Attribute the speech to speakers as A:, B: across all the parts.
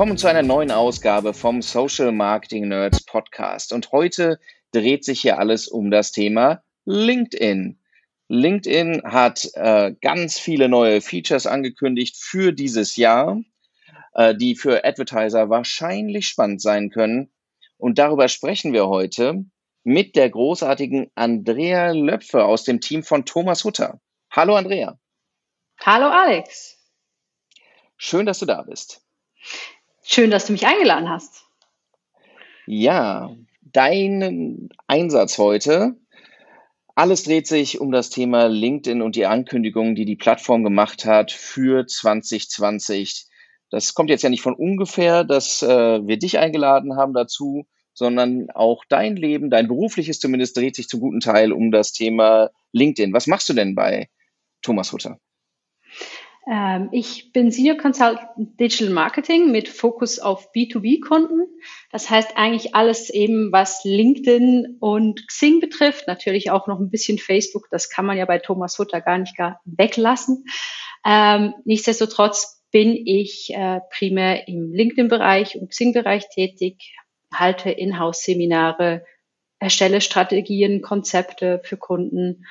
A: willkommen zu einer neuen Ausgabe vom Social Marketing Nerds Podcast. Und heute dreht sich hier alles um das Thema LinkedIn. LinkedIn hat äh, ganz viele neue Features angekündigt für dieses Jahr, äh, die für Advertiser wahrscheinlich spannend sein können. Und darüber sprechen wir heute mit der großartigen Andrea Löpfe aus dem Team von Thomas Hutter. Hallo Andrea.
B: Hallo Alex.
A: Schön, dass du da bist.
B: Schön, dass du mich eingeladen hast.
A: Ja, dein Einsatz heute. Alles dreht sich um das Thema LinkedIn und die Ankündigungen, die die Plattform gemacht hat für 2020. Das kommt jetzt ja nicht von ungefähr, dass äh, wir dich eingeladen haben dazu, sondern auch dein Leben, dein berufliches zumindest, dreht sich zum guten Teil um das Thema LinkedIn. Was machst du denn bei Thomas Hutter?
B: Ähm, ich bin Senior Consultant Digital Marketing mit Fokus auf B2B-Kunden. Das heißt eigentlich alles eben, was LinkedIn und Xing betrifft. Natürlich auch noch ein bisschen Facebook. Das kann man ja bei Thomas Hutter gar nicht gar weglassen. Ähm, nichtsdestotrotz bin ich äh, primär im LinkedIn-Bereich und Xing-Bereich tätig, halte Inhouse-Seminare, erstelle Strategien, Konzepte für Kunden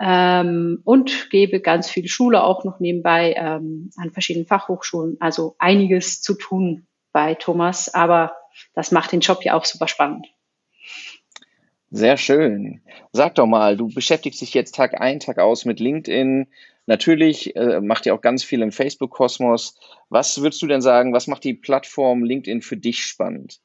B: ähm, und gebe ganz viel Schule auch noch nebenbei ähm, an verschiedenen Fachhochschulen. Also einiges zu tun bei Thomas, aber das macht den Job ja auch super spannend.
A: Sehr schön. Sag doch mal, du beschäftigst dich jetzt Tag ein, Tag aus mit LinkedIn. Natürlich äh, macht ihr auch ganz viel im Facebook-Kosmos. Was würdest du denn sagen, was macht die Plattform LinkedIn für dich spannend?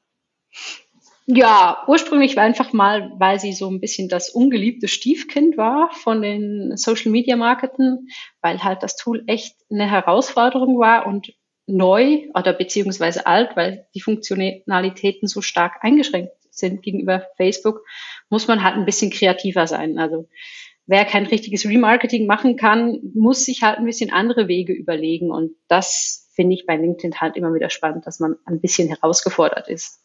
B: Ja, ursprünglich war einfach mal, weil sie so ein bisschen das ungeliebte Stiefkind war von den Social Media Marketen, weil halt das Tool echt eine Herausforderung war und neu oder beziehungsweise alt, weil die Funktionalitäten so stark eingeschränkt sind gegenüber Facebook, muss man halt ein bisschen kreativer sein. Also wer kein richtiges Remarketing machen kann, muss sich halt ein bisschen andere Wege überlegen. Und das finde ich bei LinkedIn halt immer wieder spannend, dass man ein bisschen herausgefordert ist.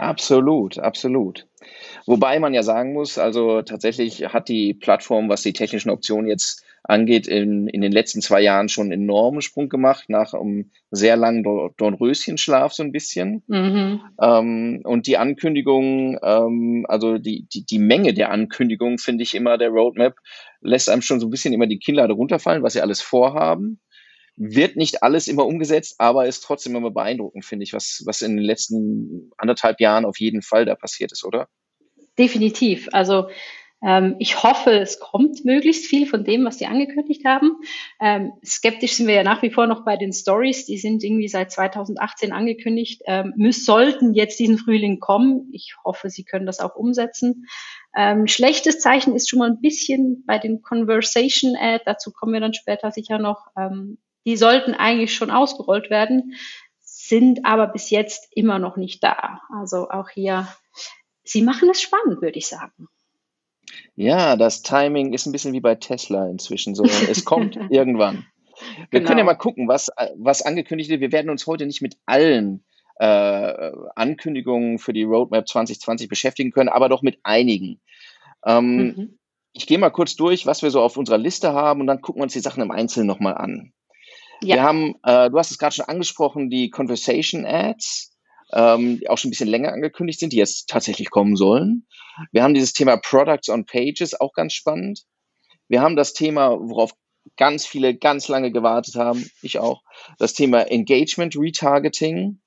A: Absolut, absolut. Wobei man ja sagen muss, also tatsächlich hat die Plattform, was die technischen Optionen jetzt angeht, in, in den letzten zwei Jahren schon einen enormen Sprung gemacht, nach einem sehr langen Dornröschenschlaf so ein bisschen. Mhm. Ähm, und die Ankündigung, ähm, also die, die, die Menge der Ankündigungen, finde ich immer, der Roadmap, lässt einem schon so ein bisschen immer die Kinnlade runterfallen, was sie alles vorhaben. Wird nicht alles immer umgesetzt, aber ist trotzdem immer beeindruckend, finde ich, was, was in den letzten anderthalb Jahren auf jeden Fall da passiert ist, oder?
B: Definitiv. Also ähm, ich hoffe, es kommt möglichst viel von dem, was die angekündigt haben. Ähm, skeptisch sind wir ja nach wie vor noch bei den Stories. Die sind irgendwie seit 2018 angekündigt, ähm, müssen, sollten jetzt diesen Frühling kommen. Ich hoffe, sie können das auch umsetzen. Ähm, schlechtes Zeichen ist schon mal ein bisschen bei den Conversation Ad. Dazu kommen wir dann später sicher noch. Ähm, die sollten eigentlich schon ausgerollt werden, sind aber bis jetzt immer noch nicht da. Also auch hier, sie machen es spannend, würde ich sagen.
A: Ja, das Timing ist ein bisschen wie bei Tesla inzwischen so. Es kommt irgendwann. Wir genau. können ja mal gucken, was, was angekündigt wird. Wir werden uns heute nicht mit allen äh, Ankündigungen für die Roadmap 2020 beschäftigen können, aber doch mit einigen. Ähm, mhm. Ich gehe mal kurz durch, was wir so auf unserer Liste haben und dann gucken wir uns die Sachen im Einzelnen nochmal an. Ja. Wir haben, äh, du hast es gerade schon angesprochen, die Conversation Ads, ähm, die auch schon ein bisschen länger angekündigt sind, die jetzt tatsächlich kommen sollen. Wir haben dieses Thema Products on Pages, auch ganz spannend. Wir haben das Thema, worauf ganz viele ganz lange gewartet haben, ich auch, das Thema Engagement Retargeting.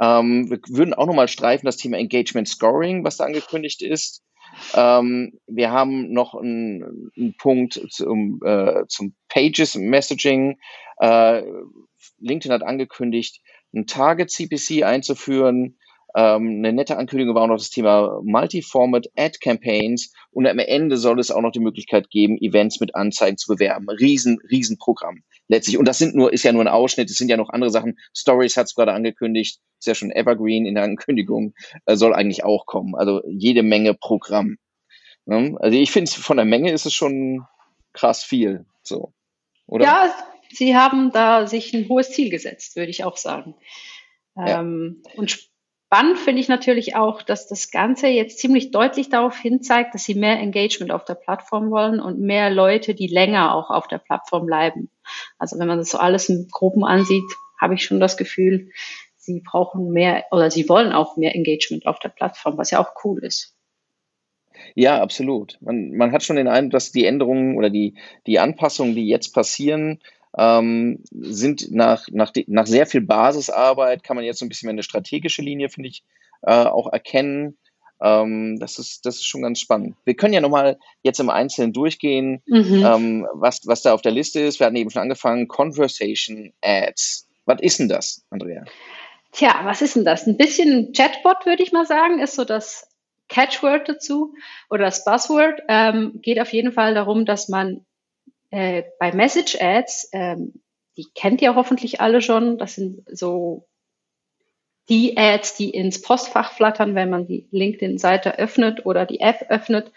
A: Ähm, wir würden auch nochmal streifen das Thema Engagement Scoring, was da angekündigt ist. Ähm, wir haben noch einen, einen Punkt zum, äh, zum Pages Messaging. Äh, LinkedIn hat angekündigt, ein Target CPC einzuführen. Ähm, eine nette Ankündigung war auch noch das Thema Multi-Format Ad Campaigns und am Ende soll es auch noch die Möglichkeit geben, Events mit Anzeigen zu bewerben. Riesen, riesen Programm letztlich. Und das sind nur, ist ja nur ein Ausschnitt, es sind ja noch andere Sachen. Stories hat es gerade angekündigt, ist ja schon Evergreen in der Ankündigung, äh, soll eigentlich auch kommen. Also jede Menge Programm. Ne? Also ich finde, von der Menge ist es schon krass viel. So,
B: oder? Ja, sie haben da sich ein hohes Ziel gesetzt, würde ich auch sagen. Ja. Ähm, und spannend finde ich natürlich auch, dass das Ganze jetzt ziemlich deutlich darauf hinzeigt, dass sie mehr Engagement auf der Plattform wollen und mehr Leute, die länger auch auf der Plattform bleiben. Also wenn man das so alles in Gruppen ansieht, habe ich schon das Gefühl, sie brauchen mehr oder sie wollen auch mehr Engagement auf der Plattform, was ja auch cool ist.
A: Ja, absolut. Man, man hat schon den Eindruck, dass die Änderungen oder die, die Anpassungen, die jetzt passieren, ähm, sind nach, nach, nach sehr viel Basisarbeit, kann man jetzt so ein bisschen mehr eine strategische Linie, finde ich, äh, auch erkennen. Ähm, das, ist, das ist schon ganz spannend. Wir können ja nochmal jetzt im Einzelnen durchgehen, mhm. ähm, was, was da auf der Liste ist. Wir hatten eben schon angefangen, Conversation Ads. Was ist denn das, Andrea?
B: Tja, was ist denn das? Ein bisschen Chatbot, würde ich mal sagen, ist so das Catchword dazu oder das Buzzword. Ähm, geht auf jeden Fall darum, dass man äh, bei Message Ads, ähm, die kennt ihr hoffentlich alle schon, das sind so die Ads, die ins Postfach flattern, wenn man die LinkedIn-Seite öffnet oder die App öffnet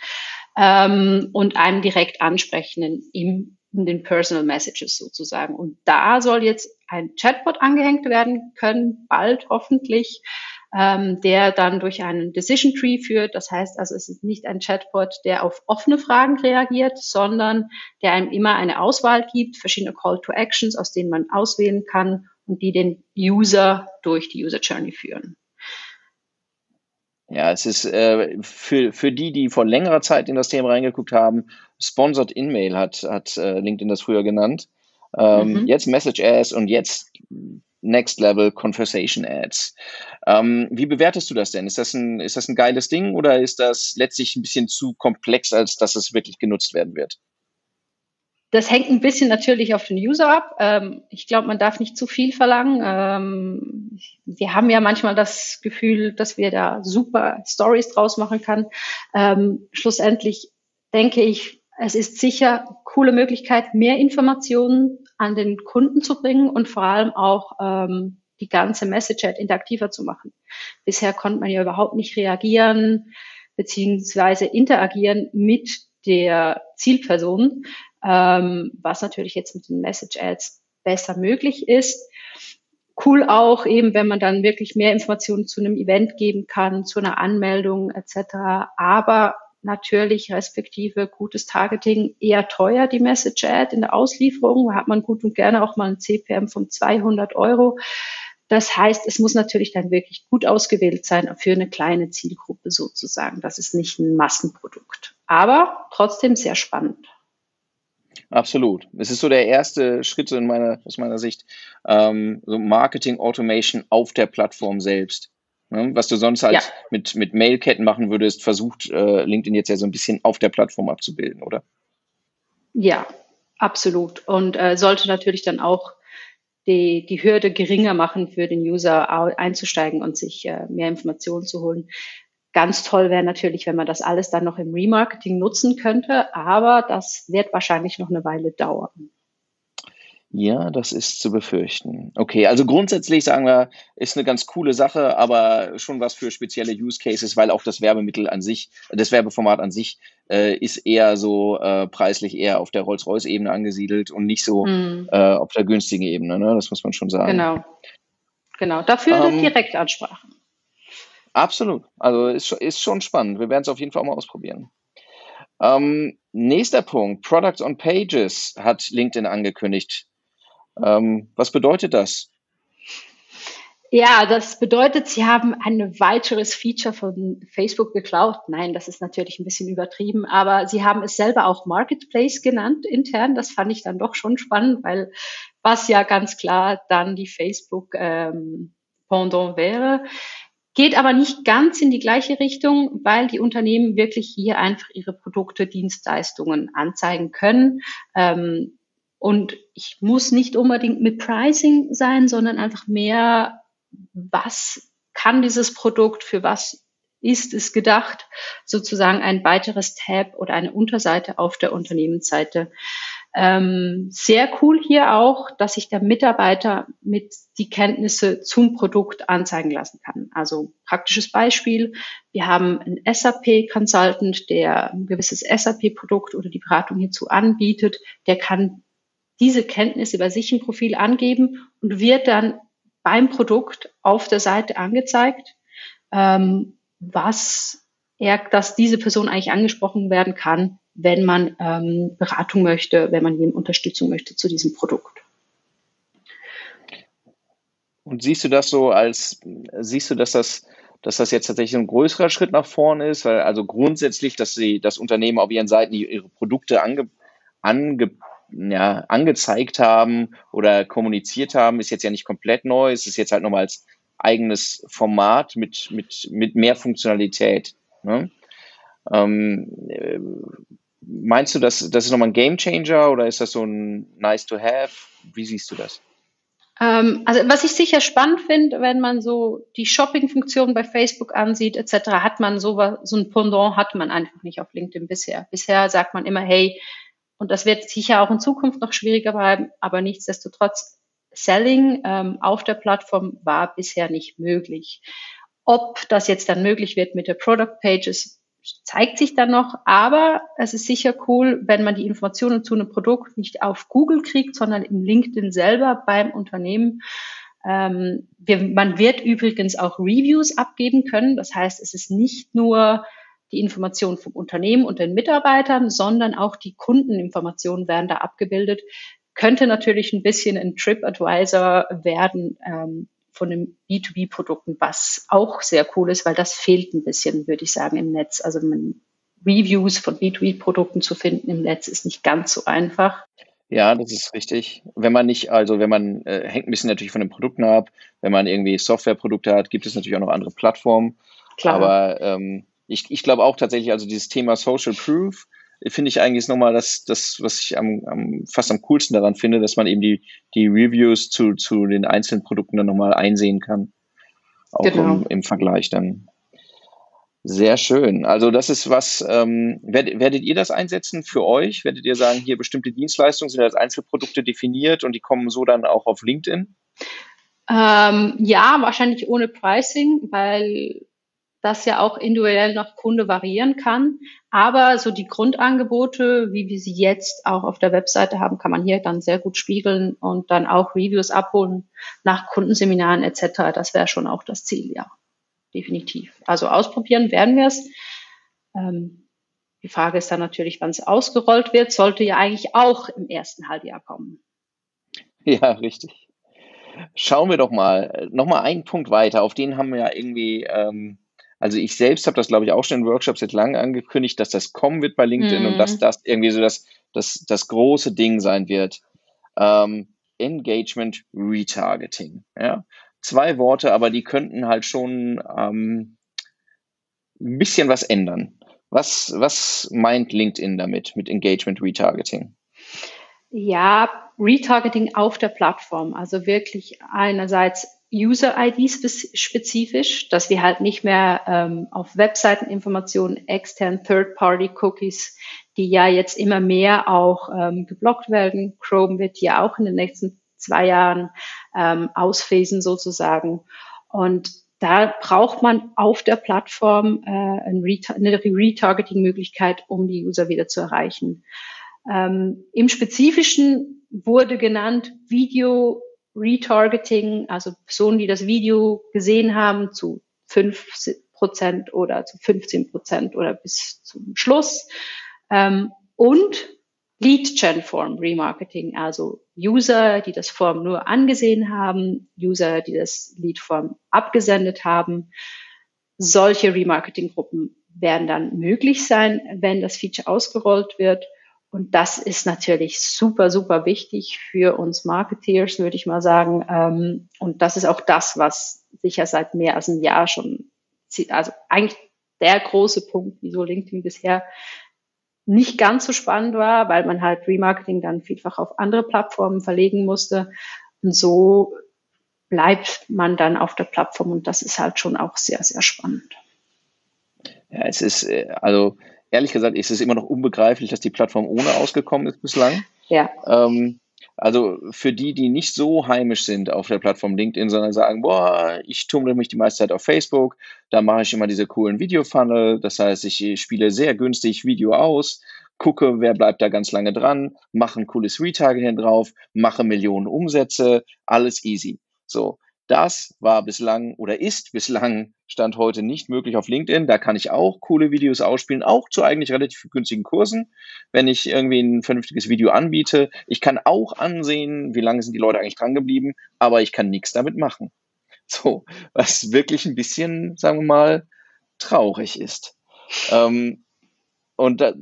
B: ähm, und einem direkt ansprechen in, in, in den Personal Messages sozusagen. Und da soll jetzt ein Chatbot angehängt werden können, bald hoffentlich, ähm, der dann durch einen Decision Tree führt. Das heißt also, es ist nicht ein Chatbot, der auf offene Fragen reagiert, sondern der einem immer eine Auswahl gibt, verschiedene Call to Actions, aus denen man auswählen kann und die den User durch die User Journey führen.
A: Ja, es ist äh, für, für die, die vor längerer Zeit in das Thema reingeguckt haben, Sponsored In-Mail hat, hat äh, LinkedIn das früher genannt. Ähm, mhm. Jetzt Message Ads und jetzt Next Level Conversation Ads. Ähm, wie bewertest du das denn? Ist das, ein, ist das ein geiles Ding oder ist das letztlich ein bisschen zu komplex, als dass es wirklich genutzt werden wird?
B: Das hängt ein bisschen natürlich auf den User ab. Ähm, ich glaube, man darf nicht zu viel verlangen. Ähm, wir haben ja manchmal das Gefühl, dass wir da super Stories draus machen können. Ähm, schlussendlich denke ich, es ist sicher coole Möglichkeit, mehr Informationen an den Kunden zu bringen und vor allem auch ähm, die ganze Message-Chat interaktiver zu machen. Bisher konnte man ja überhaupt nicht reagieren beziehungsweise interagieren mit der Zielperson, ähm, was natürlich jetzt mit den Message-Ads besser möglich ist. Cool auch eben, wenn man dann wirklich mehr Informationen zu einem Event geben kann, zu einer Anmeldung etc. Aber natürlich respektive gutes Targeting eher teuer, die Message Ad in der Auslieferung. Hat man gut und gerne auch mal ein CPM von 200 Euro. Das heißt, es muss natürlich dann wirklich gut ausgewählt sein für eine kleine Zielgruppe sozusagen. Das ist nicht ein Massenprodukt, aber trotzdem sehr spannend.
A: Absolut. Es ist so der erste Schritt in meiner, aus meiner Sicht, ähm, so Marketing Automation auf der Plattform selbst. Ne? Was du sonst halt ja. mit, mit Mailketten machen würdest, versucht äh, LinkedIn jetzt ja so ein bisschen auf der Plattform abzubilden, oder?
B: Ja, absolut. Und äh, sollte natürlich dann auch die, die Hürde geringer machen für den User einzusteigen und sich äh, mehr Informationen zu holen. Ganz toll wäre natürlich, wenn man das alles dann noch im Remarketing nutzen könnte, aber das wird wahrscheinlich noch eine Weile dauern.
A: Ja, das ist zu befürchten. Okay, also grundsätzlich sagen wir, ist eine ganz coole Sache, aber schon was für spezielle Use Cases, weil auch das Werbemittel an sich, das Werbeformat an sich äh, ist eher so äh, preislich eher auf der Rolls-Royce-Ebene angesiedelt und nicht so mm. äh, auf der günstigen Ebene, ne? Das muss man schon sagen.
B: Genau. Genau. Dafür ähm, Direktansprache.
A: Absolut. Also ist, ist schon spannend. Wir werden es auf jeden Fall auch mal ausprobieren. Ähm, nächster Punkt, Products on Pages hat LinkedIn angekündigt. Ähm, was bedeutet das?
B: Ja, das bedeutet, Sie haben ein weiteres Feature von Facebook geklaut. Nein, das ist natürlich ein bisschen übertrieben, aber Sie haben es selber auch Marketplace genannt intern. Das fand ich dann doch schon spannend, weil was ja ganz klar dann die Facebook ähm, Pendant wäre. Geht aber nicht ganz in die gleiche Richtung, weil die Unternehmen wirklich hier einfach ihre Produkte, Dienstleistungen anzeigen können. Ähm, und ich muss nicht unbedingt mit Pricing sein, sondern einfach mehr, was kann dieses Produkt, für was ist es gedacht, sozusagen ein weiteres Tab oder eine Unterseite auf der Unternehmensseite. Ähm, sehr cool hier auch, dass sich der Mitarbeiter mit die Kenntnisse zum Produkt anzeigen lassen kann. Also praktisches Beispiel. Wir haben einen SAP Consultant, der ein gewisses SAP Produkt oder die Beratung hierzu anbietet. Der kann diese Kenntnis über sich im Profil angeben und wird dann beim Produkt auf der Seite angezeigt, ähm, was er, dass diese Person eigentlich angesprochen werden kann, wenn man ähm, Beratung möchte, wenn man ihm Unterstützung möchte zu diesem Produkt.
A: Und siehst du das so als, siehst du, dass das, dass das jetzt tatsächlich ein größerer Schritt nach vorne ist? Weil also grundsätzlich, dass sie das Unternehmen auf ihren Seiten ihre Produkte ange, ange, ja, angezeigt haben oder kommuniziert haben, ist jetzt ja nicht komplett neu. Es ist jetzt halt nochmal als eigenes Format mit, mit, mit mehr Funktionalität. Ne? Ähm, äh, meinst du, dass das ist nochmal ein Game Changer oder ist das so ein Nice to Have? Wie siehst du das?
B: Ähm, also was ich sicher spannend finde, wenn man so die Shopping-Funktion bei Facebook ansieht etc., hat man so, so ein Pendant hat man einfach nicht auf LinkedIn bisher. Bisher sagt man immer, hey, und das wird sicher auch in Zukunft noch schwieriger bleiben, aber nichtsdestotrotz, Selling ähm, auf der Plattform war bisher nicht möglich. Ob das jetzt dann möglich wird mit der Product Pages, zeigt sich dann noch, aber es ist sicher cool, wenn man die Informationen zu einem Produkt nicht auf Google kriegt, sondern in LinkedIn selber beim Unternehmen. Ähm, wir, man wird übrigens auch Reviews abgeben können. Das heißt, es ist nicht nur die Informationen vom Unternehmen und den Mitarbeitern, sondern auch die Kundeninformationen werden da abgebildet. Könnte natürlich ein bisschen ein TripAdvisor werden, ähm, von den B2B-Produkten, was auch sehr cool ist, weil das fehlt ein bisschen, würde ich sagen, im Netz. Also Reviews von B2B-Produkten zu finden im Netz ist nicht ganz so einfach.
A: Ja, das ist richtig. Wenn man nicht, also wenn man, äh, hängt ein bisschen natürlich von den Produkten ab. Wenn man irgendwie Softwareprodukte hat, gibt es natürlich auch noch andere Plattformen. Klar. Aber ähm, ich, ich glaube auch tatsächlich, also dieses Thema Social Proof finde ich eigentlich nochmal das, das, was ich am, am, fast am coolsten daran finde, dass man eben die, die Reviews zu, zu den einzelnen Produkten dann nochmal einsehen kann. Auch genau. im, im Vergleich dann. Sehr schön. Also das ist was, ähm, werdet, werdet ihr das einsetzen für euch? Werdet ihr sagen, hier bestimmte Dienstleistungen sind als Einzelprodukte definiert und die kommen so dann auch auf LinkedIn?
B: Ähm, ja, wahrscheinlich ohne Pricing, weil das ja auch individuell nach Kunde variieren kann. Aber so die Grundangebote, wie wir sie jetzt auch auf der Webseite haben, kann man hier dann sehr gut spiegeln und dann auch Reviews abholen nach Kundenseminaren etc. Das wäre schon auch das Ziel, ja. Definitiv. Also ausprobieren werden wir es. Ähm, die Frage ist dann natürlich, wann es ausgerollt wird, sollte ja eigentlich auch im ersten Halbjahr kommen.
A: Ja, richtig. Schauen wir doch mal, noch mal einen Punkt weiter. Auf den haben wir ja irgendwie ähm, also ich selbst habe das, glaube ich, auch schon in Workshops jetzt lange angekündigt, dass das kommen wird bei LinkedIn mhm. und dass mhm. das irgendwie so das, das, das große Ding sein wird. Ähm, Engagement Retargeting. Ja? Zwei Worte, aber die könnten halt schon ähm, ein bisschen was ändern. Was, was meint LinkedIn damit, mit Engagement Retargeting?
B: Ja, Retargeting auf der Plattform. Also wirklich einerseits User-ID-spezifisch, dass wir halt nicht mehr ähm, auf Webseiteninformationen extern Third-Party-Cookies, die ja jetzt immer mehr auch ähm, geblockt werden. Chrome wird ja auch in den nächsten zwei Jahren ähm, ausphasen sozusagen. Und da braucht man auf der Plattform äh, eine Retargeting-Möglichkeit, um die User wieder zu erreichen. Ähm, Im Spezifischen wurde genannt Video Retargeting, also Personen, die das Video gesehen haben, zu 5 Prozent oder zu 15 Prozent oder bis zum Schluss. Ähm, und Lead-Gen-Form Remarketing, also User, die das Form nur angesehen haben, User, die das Lead-Form abgesendet haben. Solche Remarketing-Gruppen werden dann möglich sein, wenn das Feature ausgerollt wird. Und das ist natürlich super, super wichtig für uns Marketeers, würde ich mal sagen. Ähm, und das ist auch das, was sicher seit mehr als einem Jahr schon, also eigentlich der große Punkt, wieso LinkedIn bisher nicht ganz so spannend war, weil man halt Remarketing dann vielfach auf andere Plattformen verlegen musste. Und so bleibt man dann auf der Plattform und das ist halt schon auch sehr, sehr spannend.
A: Ja, es ist, äh, also ehrlich gesagt ist es immer noch unbegreiflich, dass die Plattform ohne ausgekommen ist bislang. Ja. Ähm, also für die, die nicht so heimisch sind auf der Plattform LinkedIn, sondern sagen, boah, ich tummle mich die meiste Zeit auf Facebook, da mache ich immer diese coolen Video-Funnel, das heißt, ich spiele sehr günstig Video aus, gucke, wer bleibt da ganz lange dran, mache ein cooles Retargeting drauf, mache Millionen Umsätze, alles easy. So, Das war bislang oder ist bislang Stand heute nicht möglich auf LinkedIn. Da kann ich auch coole Videos ausspielen, auch zu eigentlich relativ günstigen Kursen, wenn ich irgendwie ein vernünftiges Video anbiete. Ich kann auch ansehen, wie lange sind die Leute eigentlich dran geblieben, aber ich kann nichts damit machen. So, was wirklich ein bisschen, sagen wir mal, traurig ist. Ähm, und da,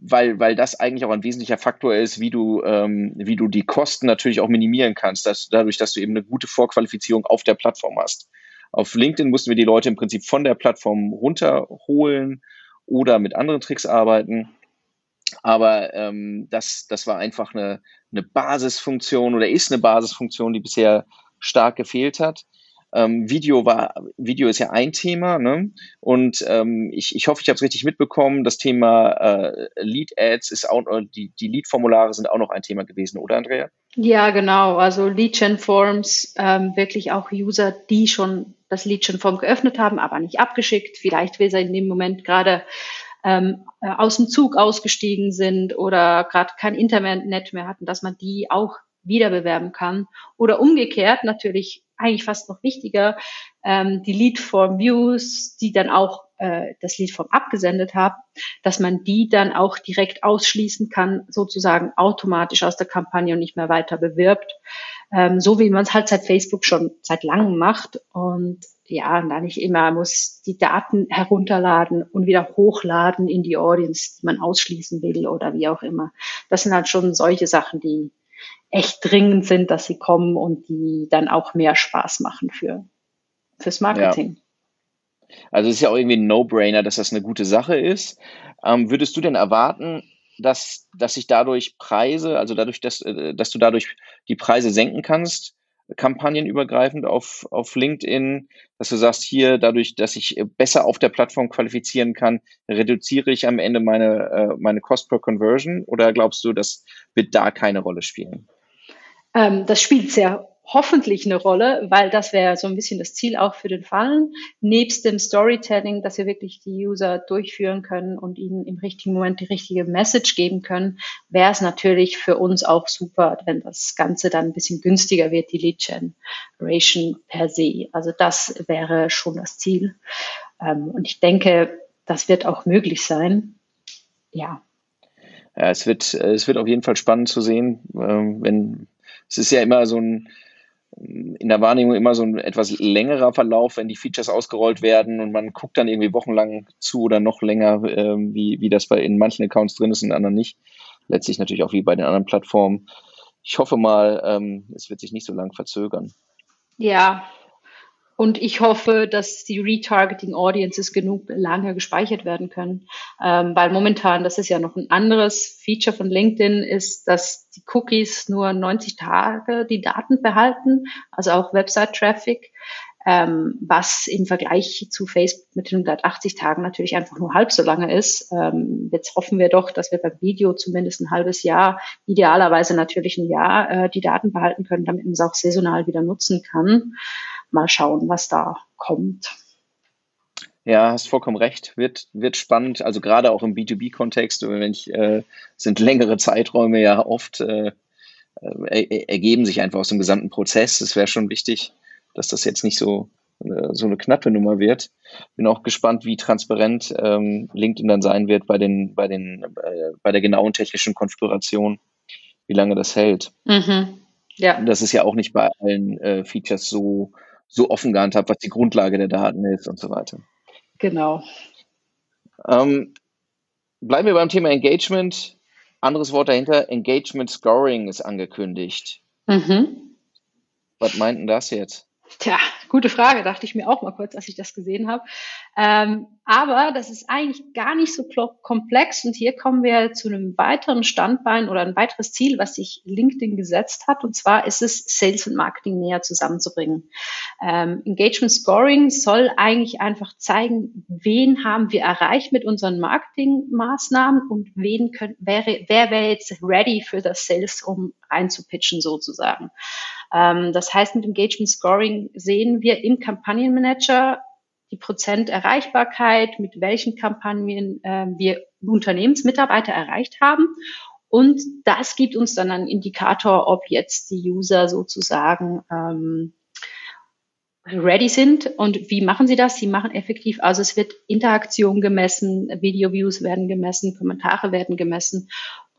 A: weil, weil das eigentlich auch ein wesentlicher Faktor ist, wie du, ähm, wie du die Kosten natürlich auch minimieren kannst, dass, dadurch, dass du eben eine gute Vorqualifizierung auf der Plattform hast. Auf LinkedIn mussten wir die Leute im Prinzip von der Plattform runterholen oder mit anderen Tricks arbeiten. Aber ähm, das, das war einfach eine, eine Basisfunktion oder ist eine Basisfunktion, die bisher stark gefehlt hat. Ähm, Video war, Video ist ja ein Thema, ne? Und ähm, ich, ich hoffe, ich habe es richtig mitbekommen. Das Thema äh, Lead Ads ist auch, die, die Lead-Formulare sind auch noch ein Thema gewesen, oder Andrea?
B: Ja, genau. Also Lead Gen Forms, ähm, wirklich auch User, die schon das Lead Gen Form geöffnet haben, aber nicht abgeschickt. Vielleicht will sie in dem Moment gerade ähm, äh, aus dem Zug ausgestiegen sind oder gerade kein Internet mehr hatten, dass man die auch wieder bewerben kann. Oder umgekehrt natürlich eigentlich fast noch wichtiger, ähm, die Leadform Views, die dann auch äh, das Leadform abgesendet haben, dass man die dann auch direkt ausschließen kann, sozusagen automatisch aus der Kampagne und nicht mehr weiter bewirbt. Ähm, so wie man es halt seit Facebook schon seit langem macht. Und ja, da nicht immer muss die Daten herunterladen und wieder hochladen in die Audience, die man ausschließen will oder wie auch immer. Das sind halt schon solche Sachen, die echt dringend sind, dass sie kommen und die dann auch mehr Spaß machen für, fürs Marketing.
A: Ja. Also es ist ja auch irgendwie ein No-Brainer, dass das eine gute Sache ist. Ähm, würdest du denn erwarten, dass, dass sich dadurch Preise, also dadurch, dass, äh, dass du dadurch die Preise senken kannst, kampagnenübergreifend auf, auf LinkedIn, dass du sagst, hier, dadurch, dass ich besser auf der Plattform qualifizieren kann, reduziere ich am Ende meine, äh, meine Cost per Conversion oder glaubst du, das wird da keine Rolle spielen?
B: Ähm, das spielt sehr hoffentlich eine Rolle, weil das wäre so ein bisschen das Ziel auch für den Fallen. Nebst dem Storytelling, dass wir wirklich die User durchführen können und ihnen im richtigen Moment die richtige Message geben können, wäre es natürlich für uns auch super, wenn das Ganze dann ein bisschen günstiger wird, die Lead Generation per se. Also das wäre schon das Ziel. Ähm, und ich denke, das wird auch möglich sein. Ja.
A: Ja, es wird, es wird auf jeden Fall spannend zu sehen, ähm, wenn, es ist ja immer so ein, in der Wahrnehmung immer so ein etwas längerer Verlauf, wenn die Features ausgerollt werden und man guckt dann irgendwie wochenlang zu oder noch länger, äh, wie, wie das bei in manchen Accounts drin ist und in anderen nicht. Letztlich natürlich auch wie bei den anderen Plattformen. Ich hoffe mal, ähm, es wird sich nicht so lang verzögern.
B: Ja, und ich hoffe, dass die Retargeting Audiences genug lange gespeichert werden können. Ähm, weil momentan, das ist ja noch ein anderes Feature von LinkedIn, ist, dass die Cookies nur 90 Tage die Daten behalten, also auch Website-Traffic. Ähm, was im Vergleich zu Facebook mit den 180 Tagen natürlich einfach nur halb so lange ist. Ähm, jetzt hoffen wir doch, dass wir beim Video zumindest ein halbes Jahr, idealerweise natürlich ein Jahr, äh, die Daten behalten können, damit man es auch saisonal wieder nutzen kann mal schauen, was da kommt.
A: Ja, hast vollkommen recht. Wird, wird spannend. Also gerade auch im B2B-Kontext, wenn ich, äh, sind längere Zeiträume ja oft äh, äh, ergeben sich einfach aus dem gesamten Prozess. Es wäre schon wichtig, dass das jetzt nicht so, äh, so eine knappe Nummer wird. Bin auch gespannt, wie transparent ähm, LinkedIn dann sein wird bei den, bei den, äh, bei der genauen technischen Konfiguration, wie lange das hält. Mhm. Ja. Das ist ja auch nicht bei allen äh, Features so so offen gehandhabt, was die Grundlage der Daten ist und so weiter.
B: Genau.
A: Ähm, bleiben wir beim Thema Engagement. Anderes Wort dahinter, Engagement Scoring ist angekündigt. Mhm. Was meint denn das jetzt?
B: Tja, gute Frage, dachte ich mir auch mal kurz, als ich das gesehen habe. Ähm, aber das ist eigentlich gar nicht so komplex und hier kommen wir zu einem weiteren Standbein oder ein weiteres Ziel, was sich LinkedIn gesetzt hat. Und zwar ist es, Sales und Marketing näher zusammenzubringen. Ähm, Engagement Scoring soll eigentlich einfach zeigen, wen haben wir erreicht mit unseren Marketingmaßnahmen und wen können, wäre, wer wäre jetzt ready für das Sales, um reinzupitchen sozusagen. Ähm, das heißt, mit Engagement Scoring sehen wir im Kampagnenmanager die Prozent Erreichbarkeit, mit welchen Kampagnen äh, wir Unternehmensmitarbeiter erreicht haben. Und das gibt uns dann einen Indikator, ob jetzt die User sozusagen ähm, ready sind. Und wie machen sie das? Sie machen effektiv, also es wird Interaktion gemessen, Video-Views werden gemessen, Kommentare werden gemessen.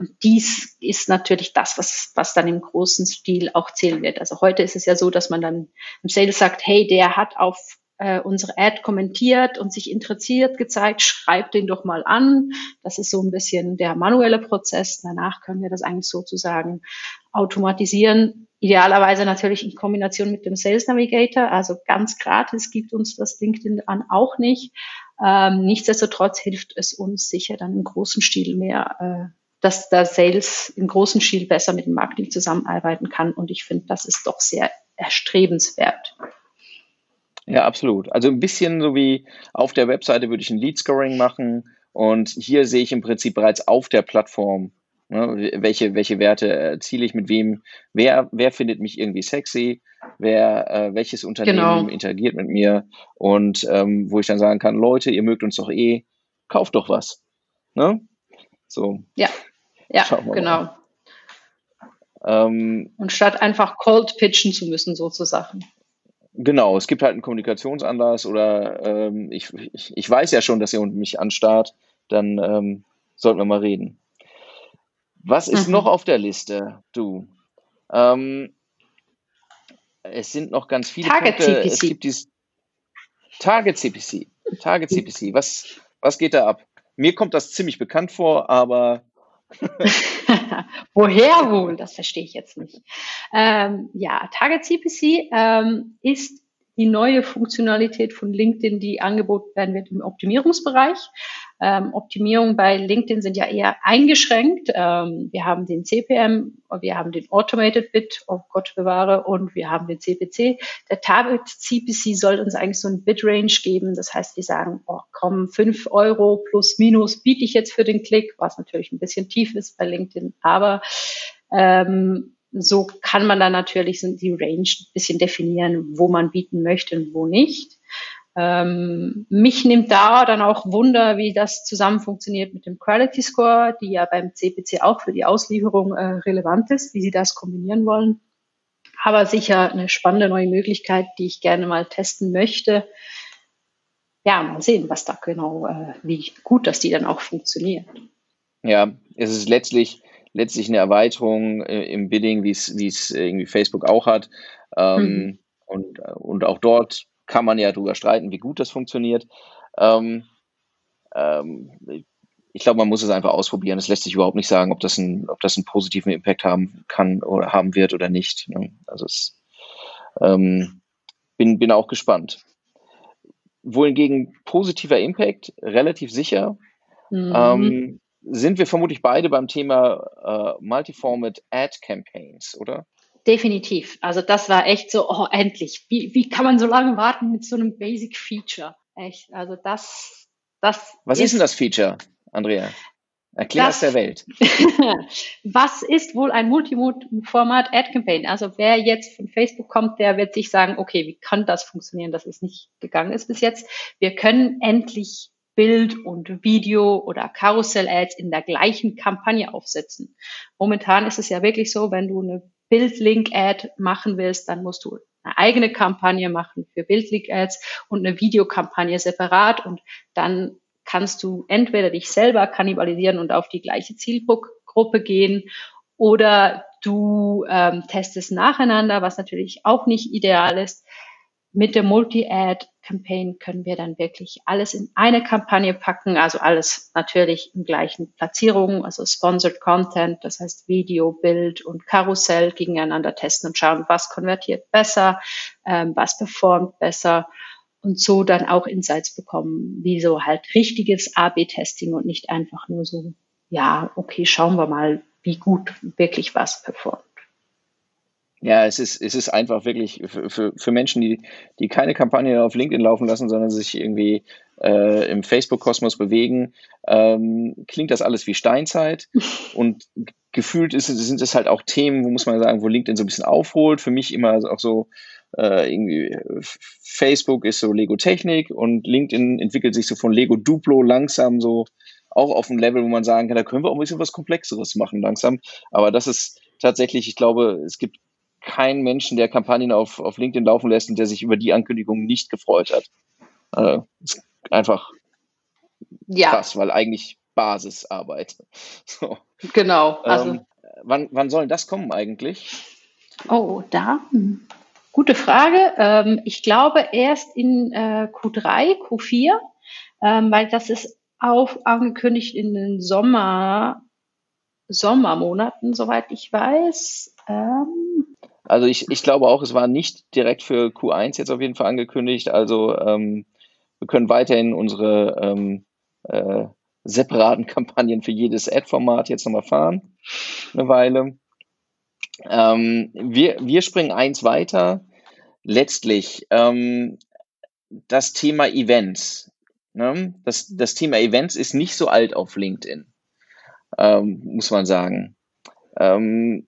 B: Und dies ist natürlich das, was, was dann im großen Stil auch zählen wird. Also heute ist es ja so, dass man dann im Sales sagt, hey, der hat auf äh, unsere Ad kommentiert und sich interessiert gezeigt, schreibt den doch mal an. Das ist so ein bisschen der manuelle Prozess. Danach können wir das eigentlich sozusagen automatisieren. Idealerweise natürlich in Kombination mit dem Sales Navigator. Also ganz gratis gibt uns das LinkedIn an auch nicht. Ähm, nichtsdestotrotz hilft es uns sicher dann im großen Stil mehr, äh, dass der Sales im großen Stil besser mit dem Marketing zusammenarbeiten kann. Und ich finde, das ist doch sehr erstrebenswert.
A: Ja, absolut. Also ein bisschen so wie auf der Webseite würde ich ein Lead Scoring machen und hier sehe ich im Prinzip bereits auf der Plattform, ne, welche, welche Werte erziele ich mit wem, wer, wer findet mich irgendwie sexy, wer, äh, welches Unternehmen genau. interagiert mit mir und ähm, wo ich dann sagen kann, Leute, ihr mögt uns doch eh, kauft doch was. Ne?
B: So. Ja, ja, genau. Ähm, und statt einfach cold pitchen zu müssen, sozusagen.
A: Genau, es gibt halt einen Kommunikationsanlass oder ähm, ich, ich, ich, weiß ja schon, dass ihr mich anstarrt, dann ähm, sollten wir mal reden. Was ist mhm. noch auf der Liste, du? Ähm, es sind noch ganz viele
B: Target Punkte. CPC.
A: Es gibt dieses Target CPC. Target CPC. Was, was geht da ab? Mir kommt das ziemlich bekannt vor, aber
B: Woher wohl? Das verstehe ich jetzt nicht. Ähm, ja, Target CPC ähm, ist die neue Funktionalität von LinkedIn, die angeboten werden wird im Optimierungsbereich. Ähm, Optimierung bei LinkedIn sind ja eher eingeschränkt. Ähm, wir haben den CPM, wir haben den Automated Bit, oh Gott bewahre, und wir haben den CPC. Der Target CPC soll uns eigentlich so ein Bit-Range geben. Das heißt, wir sagen, oh komm, fünf Euro plus minus biete ich jetzt für den Klick, was natürlich ein bisschen tief ist bei LinkedIn, aber ähm, so kann man dann natürlich die Range ein bisschen definieren, wo man bieten möchte und wo nicht. Ähm, mich nimmt da dann auch Wunder, wie das zusammen funktioniert mit dem Quality Score, die ja beim CPC auch für die Auslieferung äh, relevant ist, wie sie das kombinieren wollen. Aber sicher eine spannende neue Möglichkeit, die ich gerne mal testen möchte. Ja, mal sehen, was da genau, äh, wie gut, dass die dann auch funktioniert.
A: Ja, es ist letztlich letztlich eine Erweiterung äh, im Bidding, wie es wie es irgendwie Facebook auch hat. Ähm, mhm. und, und auch dort kann man ja drüber streiten, wie gut das funktioniert. Ähm, ähm, ich glaube, man muss es einfach ausprobieren. Es lässt sich überhaupt nicht sagen, ob das, ein, ob das einen positiven Impact haben kann oder haben wird oder nicht. Ne? Also es, ähm, bin, bin auch gespannt. Wohingegen positiver Impact, relativ sicher. Mhm. Ähm, sind wir vermutlich beide beim Thema äh, Multiformat Ad Campaigns, oder?
B: Definitiv. Also das war echt so, oh, endlich. Wie, wie kann man so lange warten mit so einem Basic Feature? Echt. Also das, das.
A: Was ist, ist denn das Feature, Andrea? Erklär das, es der Welt.
B: was ist wohl ein Multiformat Ad Campaign? Also wer jetzt von Facebook kommt, der wird sich sagen, okay, wie kann das funktionieren, dass es nicht gegangen ist bis jetzt? Wir können endlich Bild und Video oder Karussell-Ads in der gleichen Kampagne aufsetzen. Momentan ist es ja wirklich so, wenn du eine Bildlink-Ad machen willst, dann musst du eine eigene Kampagne machen für Bildlink-Ads und eine Videokampagne separat und dann kannst du entweder dich selber kannibalisieren und auf die gleiche Zielgruppe gehen oder du ähm, testest nacheinander, was natürlich auch nicht ideal ist. Mit der Multi-Ad-Campaign können wir dann wirklich alles in eine Kampagne packen, also alles natürlich in gleichen Platzierungen, also Sponsored Content, das heißt Video, Bild und Karussell gegeneinander testen und schauen, was konvertiert besser, ähm, was performt besser und so dann auch Insights bekommen, wie so halt richtiges A-B-Testing und nicht einfach nur so, ja, okay, schauen wir mal, wie gut wirklich was performt.
A: Ja, es ist, es ist einfach wirklich für, für, für Menschen, die, die keine Kampagne auf LinkedIn laufen lassen, sondern sich irgendwie äh, im Facebook-Kosmos bewegen, ähm, klingt das alles wie Steinzeit. Und gefühlt ist, sind es halt auch Themen, wo muss man sagen, wo LinkedIn so ein bisschen aufholt. Für mich immer auch so, äh, irgendwie Facebook ist so Lego Technik und LinkedIn entwickelt sich so von Lego Duplo langsam so auch auf ein Level, wo man sagen kann, da können wir auch ein bisschen was Komplexeres machen langsam. Aber das ist tatsächlich, ich glaube, es gibt keinen Menschen, der Kampagnen auf, auf LinkedIn laufen lässt und der sich über die Ankündigung nicht gefreut hat. Äh, ist einfach ja. krass, weil eigentlich Basisarbeit.
B: So. Genau.
A: Also, ähm, wann, wann soll das kommen eigentlich?
B: Oh, da. Hm. Gute Frage. Ähm, ich glaube erst in äh, Q3, Q4, ähm, weil das ist auch angekündigt in den Sommer, Sommermonaten, soweit ich weiß. Ähm,
A: also ich, ich glaube auch, es war nicht direkt für Q1 jetzt auf jeden Fall angekündigt. Also ähm, wir können weiterhin unsere ähm, äh, separaten Kampagnen für jedes Ad-Format jetzt nochmal fahren, eine Weile. Ähm, wir, wir springen eins weiter. Letztlich ähm, das Thema Events. Ne? Das, das Thema Events ist nicht so alt auf LinkedIn, ähm, muss man sagen. Ähm,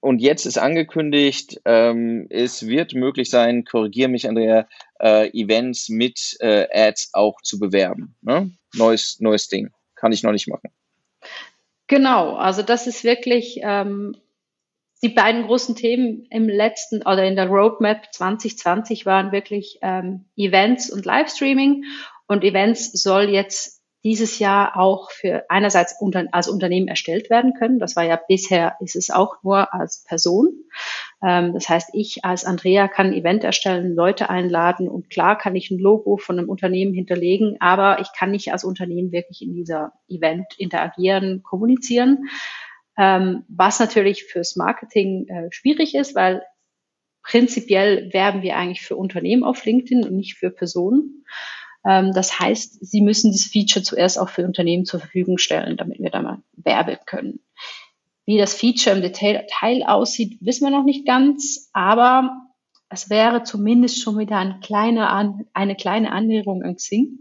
A: und jetzt ist angekündigt, ähm, es wird möglich sein, korrigiere mich, Andrea, äh, Events mit äh, Ads auch zu bewerben. Ne? Neues, neues Ding. Kann ich noch nicht machen.
B: Genau, also das ist wirklich ähm, die beiden großen Themen im letzten oder in der Roadmap 2020 waren wirklich ähm, Events und Livestreaming. Und Events soll jetzt dieses Jahr auch für einerseits unter, als Unternehmen erstellt werden können. Das war ja bisher, ist es auch nur als Person. Ähm, das heißt, ich als Andrea kann ein Event erstellen, Leute einladen und klar kann ich ein Logo von einem Unternehmen hinterlegen, aber ich kann nicht als Unternehmen wirklich in dieser Event interagieren, kommunizieren. Ähm, was natürlich fürs Marketing äh, schwierig ist, weil prinzipiell werben wir eigentlich für Unternehmen auf LinkedIn und nicht für Personen. Ähm, das heißt, Sie müssen dieses Feature zuerst auch für Unternehmen zur Verfügung stellen, damit wir da mal werben können. Wie das Feature im Detail aussieht, wissen wir noch nicht ganz, aber es wäre zumindest schon wieder eine kleine, eine kleine Annäherung an Xing.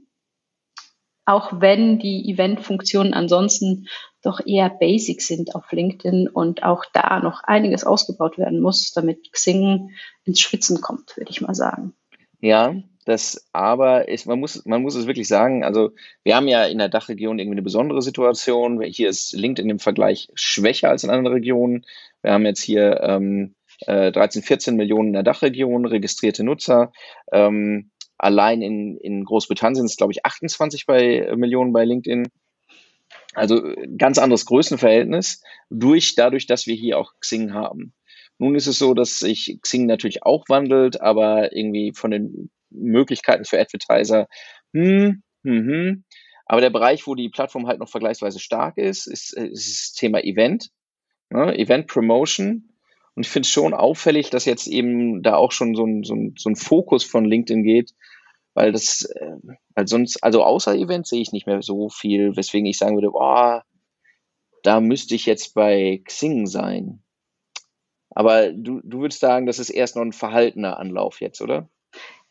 B: Auch wenn die Event-Funktionen ansonsten doch eher basic sind auf LinkedIn und auch da noch einiges ausgebaut werden muss, damit Xing ins Schwitzen kommt, würde ich mal sagen.
A: Ja, das aber ist, man muss, man muss es wirklich sagen, also wir haben ja in der Dachregion irgendwie eine besondere Situation. Hier ist LinkedIn im Vergleich schwächer als in anderen Regionen. Wir haben jetzt hier ähm, äh, 13, 14 Millionen in der Dachregion registrierte Nutzer. Ähm, allein in, in Großbritannien sind es, glaube ich, 28 bei, äh, Millionen bei LinkedIn. Also ganz anderes Größenverhältnis durch dadurch, dass wir hier auch Xing haben. Nun ist es so, dass sich Xing natürlich auch wandelt, aber irgendwie von den Möglichkeiten für Advertiser. Hm, hm, hm. Aber der Bereich, wo die Plattform halt noch vergleichsweise stark ist, ist, ist das Thema Event, ne? Event Promotion. Und ich finde es schon auffällig, dass jetzt eben da auch schon so ein, so ein, so ein Fokus von LinkedIn geht, weil das, äh, weil sonst, also außer Event sehe ich nicht mehr so viel, weswegen ich sagen würde, boah, da müsste ich jetzt bei Xing sein. Aber du, du würdest sagen, das ist erst noch ein verhaltener Anlauf jetzt, oder?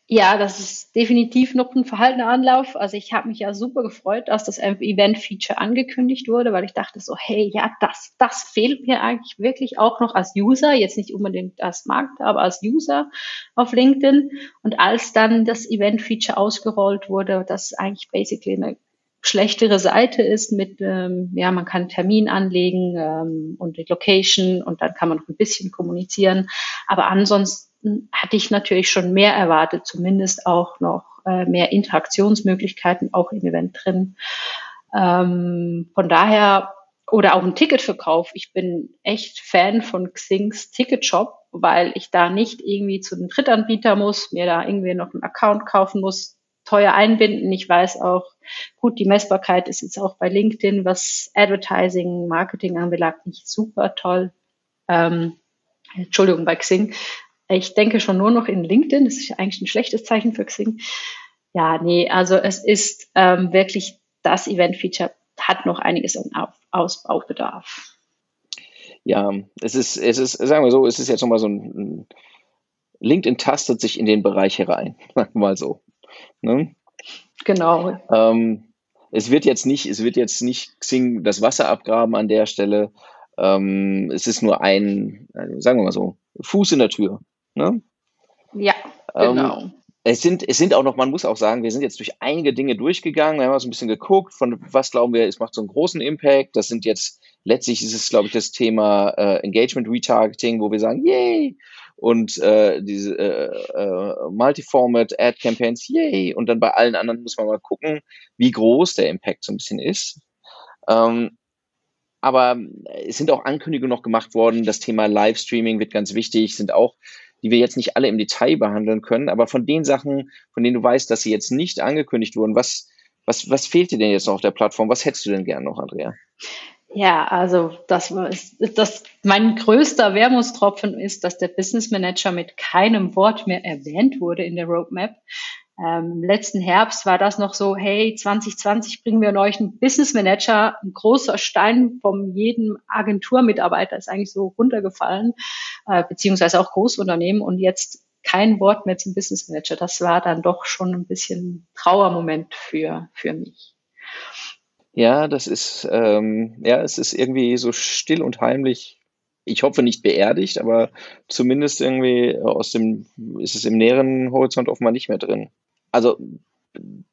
B: Ja, das ist definitiv noch ein verhaltener Anlauf. Also ich habe mich ja super gefreut, dass das Event-Feature angekündigt wurde, weil ich dachte so, hey, ja, das, das fehlt mir eigentlich wirklich auch noch als User, jetzt nicht unbedingt als Markt, aber als User auf LinkedIn. Und als dann das Event-Feature ausgerollt wurde, das eigentlich basically eine schlechtere Seite ist mit, ähm, ja, man kann Termin anlegen ähm, und die Location und dann kann man noch ein bisschen kommunizieren. Aber ansonsten hatte ich natürlich schon mehr erwartet, zumindest auch noch äh, mehr Interaktionsmöglichkeiten auch im Event drin. Ähm, von daher, oder auch ein Ticketverkauf. Ich bin echt Fan von Xings Ticketshop, weil ich da nicht irgendwie zu einem Drittanbieter muss, mir da irgendwie noch einen Account kaufen muss, teuer einbinden. Ich weiß auch, gut, die Messbarkeit ist jetzt auch bei LinkedIn, was Advertising, Marketing anbelangt, nicht super toll. Ähm, Entschuldigung, bei Xing. Ich denke schon nur noch in LinkedIn. Das ist eigentlich ein schlechtes Zeichen für Xing. Ja, nee, also es ist ähm, wirklich das Event-Feature hat noch einiges an Ausbaubedarf.
A: Ja, es ist, es ist, sagen wir so, es ist jetzt nochmal so ein, LinkedIn tastet sich in den Bereich herein, mal so. Ne?
B: Genau.
A: Ähm, es wird jetzt nicht, es wird jetzt nicht Xing das Wasser abgraben an der Stelle. Ähm, es ist nur ein, äh, sagen wir mal so, Fuß in der Tür. Ne?
B: Ja, ähm, genau. Ähm,
A: es sind, es sind auch noch, man muss auch sagen, wir sind jetzt durch einige Dinge durchgegangen, wir haben so ein bisschen geguckt, von was glauben wir, es macht so einen großen Impact. Das sind jetzt letztlich ist es, glaube ich, das Thema äh, Engagement Retargeting, wo wir sagen, yay, und äh, diese äh, äh, Multiformat Ad Campaigns, yay, und dann bei allen anderen muss man mal gucken, wie groß der Impact so ein bisschen ist. Ähm, aber es sind auch Ankündigungen noch gemacht worden. Das Thema Livestreaming wird ganz wichtig, sind auch, die wir jetzt nicht alle im Detail behandeln können. Aber von den Sachen, von denen du weißt, dass sie jetzt nicht angekündigt wurden, was, was, was fehlt dir denn jetzt noch auf der Plattform? Was hättest du denn gern noch, Andrea?
B: Ja, also das, das mein größter Wermutstropfen ist, dass der Business Manager mit keinem Wort mehr erwähnt wurde in der Roadmap. Ähm, letzten Herbst war das noch so, hey, 2020 bringen wir euch einen Business Manager, ein großer Stein von jedem Agenturmitarbeiter ist eigentlich so runtergefallen, äh, beziehungsweise auch Großunternehmen und jetzt kein Wort mehr zum Business Manager. Das war dann doch schon ein bisschen Trauermoment für, für mich.
A: Ja, das ist, ähm, ja, es ist irgendwie so still und heimlich. Ich hoffe nicht beerdigt, aber zumindest irgendwie aus dem, ist es im näheren Horizont offenbar nicht mehr drin. Also,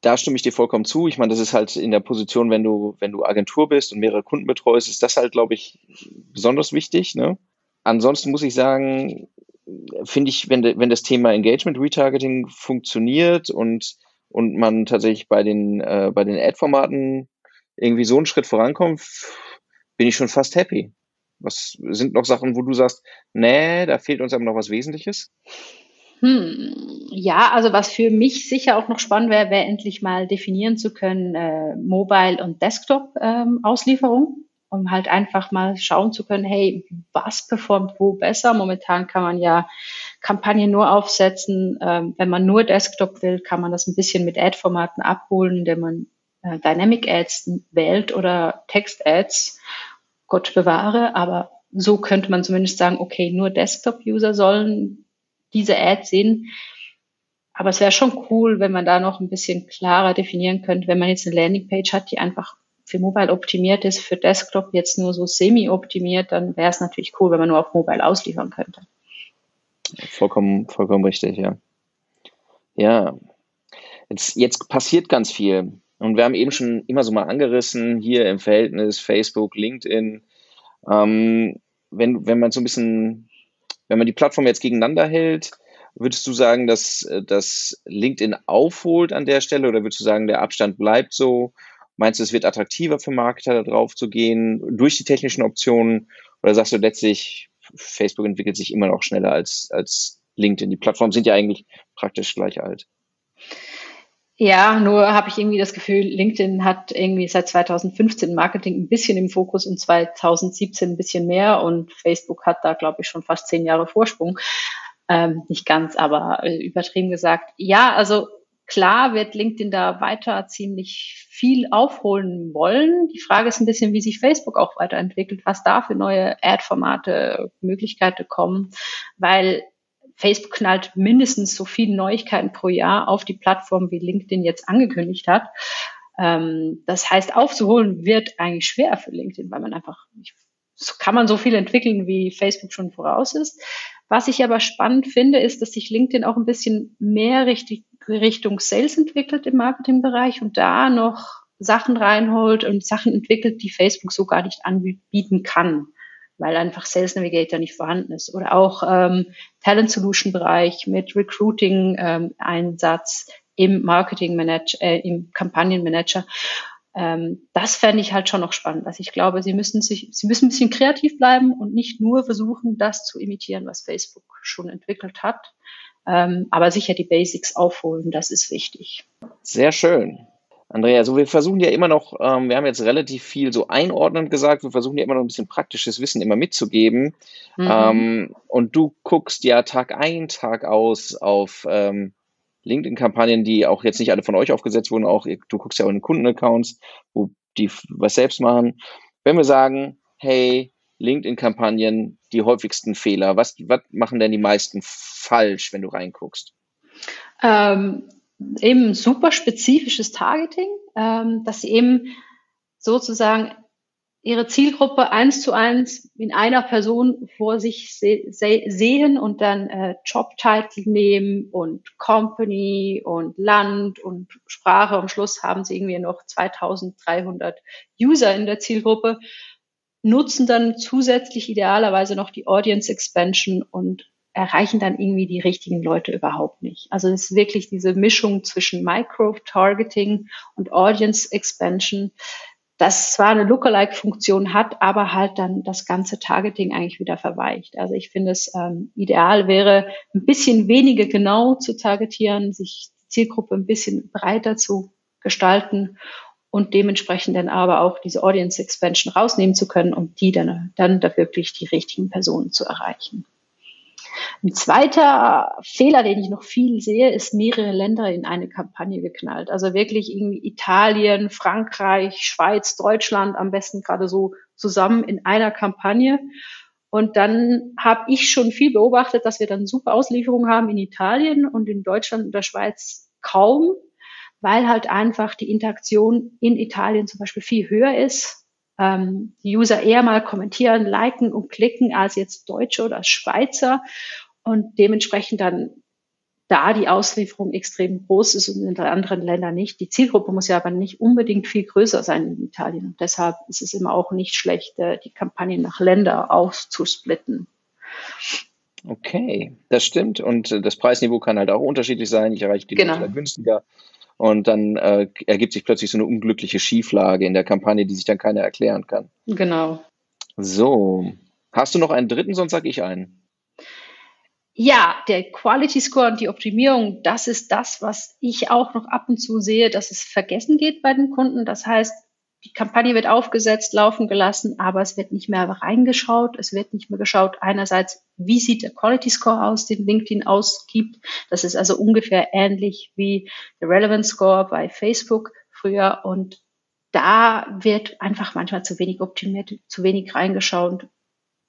A: da stimme ich dir vollkommen zu. Ich meine, das ist halt in der Position, wenn du, wenn du Agentur bist und mehrere Kunden betreust, ist das halt, glaube ich, besonders wichtig. Ne? Ansonsten muss ich sagen, finde ich, wenn, wenn das Thema Engagement Retargeting funktioniert und, und man tatsächlich bei den, äh, bei den Ad-Formaten irgendwie so einen Schritt vorankommt, bin ich schon fast happy. Was sind noch Sachen, wo du sagst, nee, da fehlt uns aber noch was Wesentliches?
B: Hm, ja, also was für mich sicher auch noch spannend wäre, wäre endlich mal definieren zu können, äh, Mobile- und Desktop-Auslieferung, ähm, um halt einfach mal schauen zu können, hey, was performt wo besser? Momentan kann man ja Kampagnen nur aufsetzen. Ähm, wenn man nur Desktop will, kann man das ein bisschen mit Ad-Formaten abholen, indem man Dynamic Ads wählt oder Text Ads, Gott bewahre, aber so könnte man zumindest sagen, okay, nur Desktop-User sollen diese Ads sehen. Aber es wäre schon cool, wenn man da noch ein bisschen klarer definieren könnte, wenn man jetzt eine Landingpage hat, die einfach für Mobile optimiert ist, für Desktop jetzt nur so semi-optimiert, dann wäre es natürlich cool, wenn man nur auf Mobile ausliefern könnte.
A: Vollkommen, vollkommen richtig, ja. Ja, jetzt, jetzt passiert ganz viel. Und wir haben eben schon immer so mal angerissen, hier im Verhältnis Facebook, LinkedIn. Ähm, wenn, wenn man so ein bisschen, wenn man die Plattform jetzt gegeneinander hält, würdest du sagen, dass, dass LinkedIn aufholt an der Stelle oder würdest du sagen, der Abstand bleibt so? Meinst du, es wird attraktiver für Marketer, da drauf zu gehen durch die technischen Optionen? Oder sagst du letztlich, Facebook entwickelt sich immer noch schneller als, als LinkedIn? Die Plattformen sind ja eigentlich praktisch gleich alt.
B: Ja, nur habe ich irgendwie das Gefühl, LinkedIn hat irgendwie seit 2015 Marketing ein bisschen im Fokus und 2017 ein bisschen mehr und Facebook hat da, glaube ich, schon fast zehn Jahre Vorsprung. Ähm, nicht ganz, aber äh, übertrieben gesagt. Ja, also klar wird LinkedIn da weiter ziemlich viel aufholen wollen. Die Frage ist ein bisschen, wie sich Facebook auch weiterentwickelt, was da für neue Ad-Formate, Möglichkeiten kommen, weil Facebook knallt mindestens so viele Neuigkeiten pro Jahr auf die Plattform, wie LinkedIn jetzt angekündigt hat. Ähm, das heißt, aufzuholen wird eigentlich schwer für LinkedIn, weil man einfach, so kann man so viel entwickeln, wie Facebook schon voraus ist. Was ich aber spannend finde, ist, dass sich LinkedIn auch ein bisschen mehr richtig, Richtung Sales entwickelt im Marketingbereich und da noch Sachen reinholt und Sachen entwickelt, die Facebook so gar nicht anbieten kann weil einfach Sales Navigator nicht vorhanden ist. Oder auch ähm, Talent Solution Bereich mit Recruiting ähm, Einsatz im Marketing Manager, äh, im Kampagnenmanager. Ähm, das fände ich halt schon noch spannend. Also ich glaube, sie müssen sich, sie müssen ein bisschen kreativ bleiben und nicht nur versuchen, das zu imitieren, was Facebook schon entwickelt hat. Ähm, aber sicher die Basics aufholen, das ist wichtig.
A: Sehr schön. Andrea, also wir versuchen ja immer noch, ähm, wir haben jetzt relativ viel so einordnend gesagt, wir versuchen ja immer noch ein bisschen praktisches Wissen immer mitzugeben. Mhm. Ähm, und du guckst ja Tag ein, Tag aus auf ähm, LinkedIn-Kampagnen, die auch jetzt nicht alle von euch aufgesetzt wurden, auch du guckst ja auch in Kundenaccounts, wo die was selbst machen. Wenn wir sagen, hey, LinkedIn-Kampagnen, die häufigsten Fehler, was, was machen denn die meisten falsch, wenn du reinguckst?
B: Ähm, eben super spezifisches Targeting, ähm, dass sie eben sozusagen ihre Zielgruppe eins zu eins in einer Person vor sich se se sehen und dann äh, Jobtitel nehmen und Company und Land und Sprache. Am Schluss haben sie irgendwie noch 2300 User in der Zielgruppe. nutzen dann zusätzlich idealerweise noch die Audience Expansion und erreichen dann irgendwie die richtigen Leute überhaupt nicht. Also es ist wirklich diese Mischung zwischen Micro-Targeting und Audience Expansion, das zwar eine Lookalike-Funktion hat, aber halt dann das ganze Targeting eigentlich wieder verweicht. Also ich finde es ähm, ideal wäre, ein bisschen weniger genau zu targetieren, sich die Zielgruppe ein bisschen breiter zu gestalten und dementsprechend dann aber auch diese Audience Expansion rausnehmen zu können, um die dann, dann da wirklich die richtigen Personen zu erreichen. Ein zweiter Fehler, den ich noch viel sehe, ist mehrere Länder in eine Kampagne geknallt. Also wirklich irgendwie Italien, Frankreich, Schweiz, Deutschland am besten gerade so zusammen in einer Kampagne. Und dann habe ich schon viel beobachtet, dass wir dann super Auslieferungen haben in Italien und in Deutschland und der Schweiz kaum, weil halt einfach die Interaktion in Italien zum Beispiel viel höher ist ähm, die User eher mal kommentieren, liken und klicken als jetzt Deutsche oder Schweizer und dementsprechend dann da die Auslieferung extrem groß ist und in anderen Ländern nicht. Die Zielgruppe muss ja aber nicht unbedingt viel größer sein in Italien. Und deshalb ist es immer auch nicht schlecht, äh, die Kampagnen nach Länder aufzusplitten.
A: Okay, das stimmt. Und äh, das Preisniveau kann halt auch unterschiedlich sein. Ich erreiche die genau. günstiger und dann äh, ergibt sich plötzlich so eine unglückliche Schieflage in der Kampagne, die sich dann keiner erklären kann.
B: Genau.
A: So, hast du noch einen dritten, sonst sage ich einen.
B: Ja, der Quality Score und die Optimierung, das ist das, was ich auch noch ab und zu sehe, dass es vergessen geht bei den Kunden. Das heißt, die Kampagne wird aufgesetzt, laufen gelassen, aber es wird nicht mehr reingeschaut. Es wird nicht mehr geschaut, einerseits, wie sieht der Quality Score aus, den LinkedIn ausgibt. Das ist also ungefähr ähnlich wie der Relevance Score bei Facebook früher. Und da wird einfach manchmal zu wenig optimiert, zu wenig reingeschaut.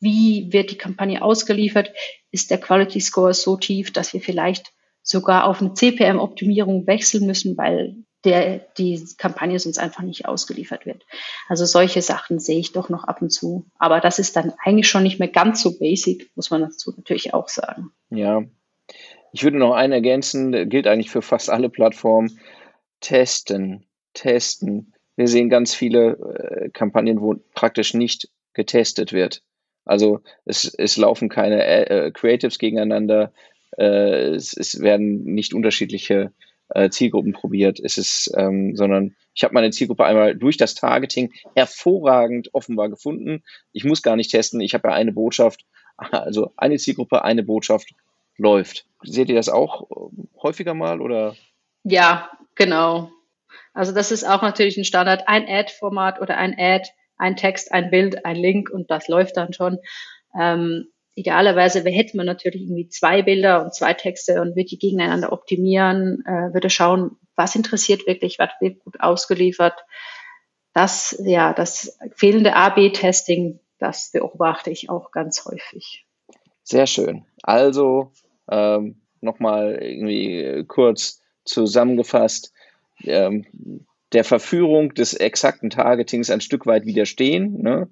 B: Wie wird die Kampagne ausgeliefert? Ist der Quality Score so tief, dass wir vielleicht sogar auf eine CPM-Optimierung wechseln müssen, weil der die Kampagne sonst einfach nicht ausgeliefert wird. Also solche Sachen sehe ich doch noch ab und zu. Aber das ist dann eigentlich schon nicht mehr ganz so basic, muss man dazu natürlich auch sagen.
A: Ja. Ich würde noch einen ergänzen, gilt eigentlich für fast alle Plattformen. Testen, testen. Wir sehen ganz viele äh, Kampagnen, wo praktisch nicht getestet wird. Also es, es laufen keine äh, Creatives gegeneinander, äh, es, es werden nicht unterschiedliche äh, Zielgruppen probiert. Es ist, ähm, sondern ich habe meine Zielgruppe einmal durch das Targeting hervorragend offenbar gefunden. Ich muss gar nicht testen. Ich habe ja eine Botschaft, also eine Zielgruppe, eine Botschaft läuft. Seht ihr das auch ähm, häufiger mal oder?
B: Ja, genau. Also das ist auch natürlich ein Standard. Ein Ad-Format oder ein Ad, ein Text, ein Bild, ein Link und das läuft dann schon. Ähm, idealerweise hätte man natürlich irgendwie zwei Bilder und zwei Texte und würde die gegeneinander optimieren, äh, würde schauen, was interessiert wirklich, was wird gut ausgeliefert. Das, ja, das fehlende A-B-Testing, das beobachte ich auch ganz häufig.
A: Sehr schön. Also ähm, nochmal irgendwie kurz zusammengefasst, ähm, der Verführung des exakten Targetings ein Stück weit widerstehen, ne?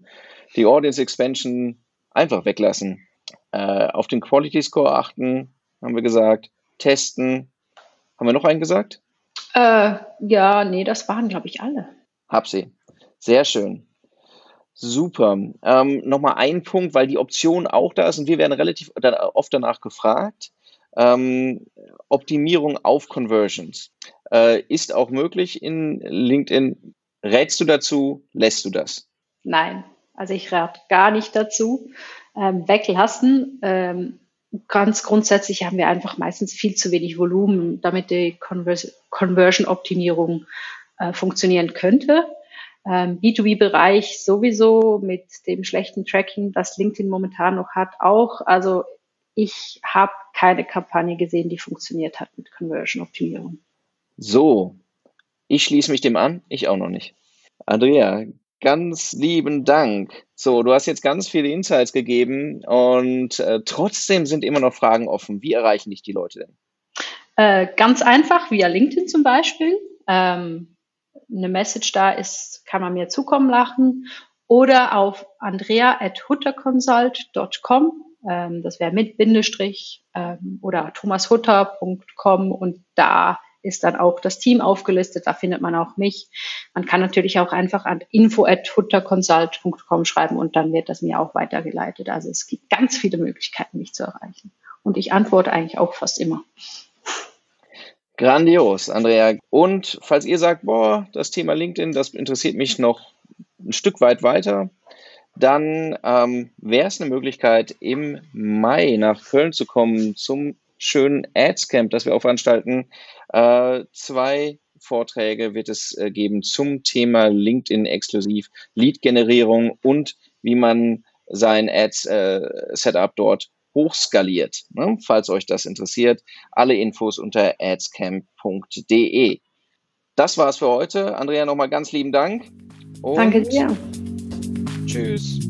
A: die Audience Expansion einfach weglassen, äh, auf den Quality Score achten, haben wir gesagt. Testen. Haben wir noch einen gesagt?
B: Äh, ja, nee, das waren, glaube ich, alle.
A: Hab sie. Sehr schön. Super. Ähm, Nochmal ein Punkt, weil die Option auch da ist und wir werden relativ oft danach gefragt. Ähm, Optimierung auf Conversions äh, ist auch möglich in LinkedIn. Rätst du dazu? Lässt du das?
B: Nein, also ich rate gar nicht dazu ähm, weglassen. Ähm, ganz grundsätzlich haben wir einfach meistens viel zu wenig Volumen, damit die Conversion-Optimierung äh, funktionieren könnte. Ähm, B2B-Bereich sowieso mit dem schlechten Tracking, das LinkedIn momentan noch hat, auch. Also ich habe keine Kampagne gesehen, die funktioniert hat mit Conversion-Optimierung.
A: So, ich schließe mich dem an, ich auch noch nicht. Andrea, Ganz lieben Dank. So, du hast jetzt ganz viele Insights gegeben und äh, trotzdem sind immer noch Fragen offen. Wie erreichen dich die Leute denn?
B: Äh, ganz einfach, via LinkedIn zum Beispiel. Ähm, eine Message da ist, kann man mir zukommen lassen. Oder auf andrea.hutterconsult.com. Ähm, das wäre mit Bindestrich ähm, oder thomashutter.com und da ist dann auch das Team aufgelistet, da findet man auch mich. Man kann natürlich auch einfach an info@hutterconsult.com schreiben und dann wird das mir auch weitergeleitet. Also es gibt ganz viele Möglichkeiten, mich zu erreichen. Und ich antworte eigentlich auch fast immer.
A: Grandios, Andrea. Und falls ihr sagt, boah, das Thema LinkedIn, das interessiert mich noch ein Stück weit weiter, dann ähm, wäre es eine Möglichkeit, im Mai nach Köln zu kommen zum schönen Ads Camp, das wir auch veranstalten. Äh, zwei Vorträge wird es äh, geben zum Thema LinkedIn exklusiv, Lead-Generierung und wie man sein Ads-Setup äh, dort hochskaliert. Ne? Falls euch das interessiert, alle Infos unter adscamp.de. Das war's für heute. Andrea, nochmal ganz lieben Dank.
B: Und Danke dir.
A: Tschüss.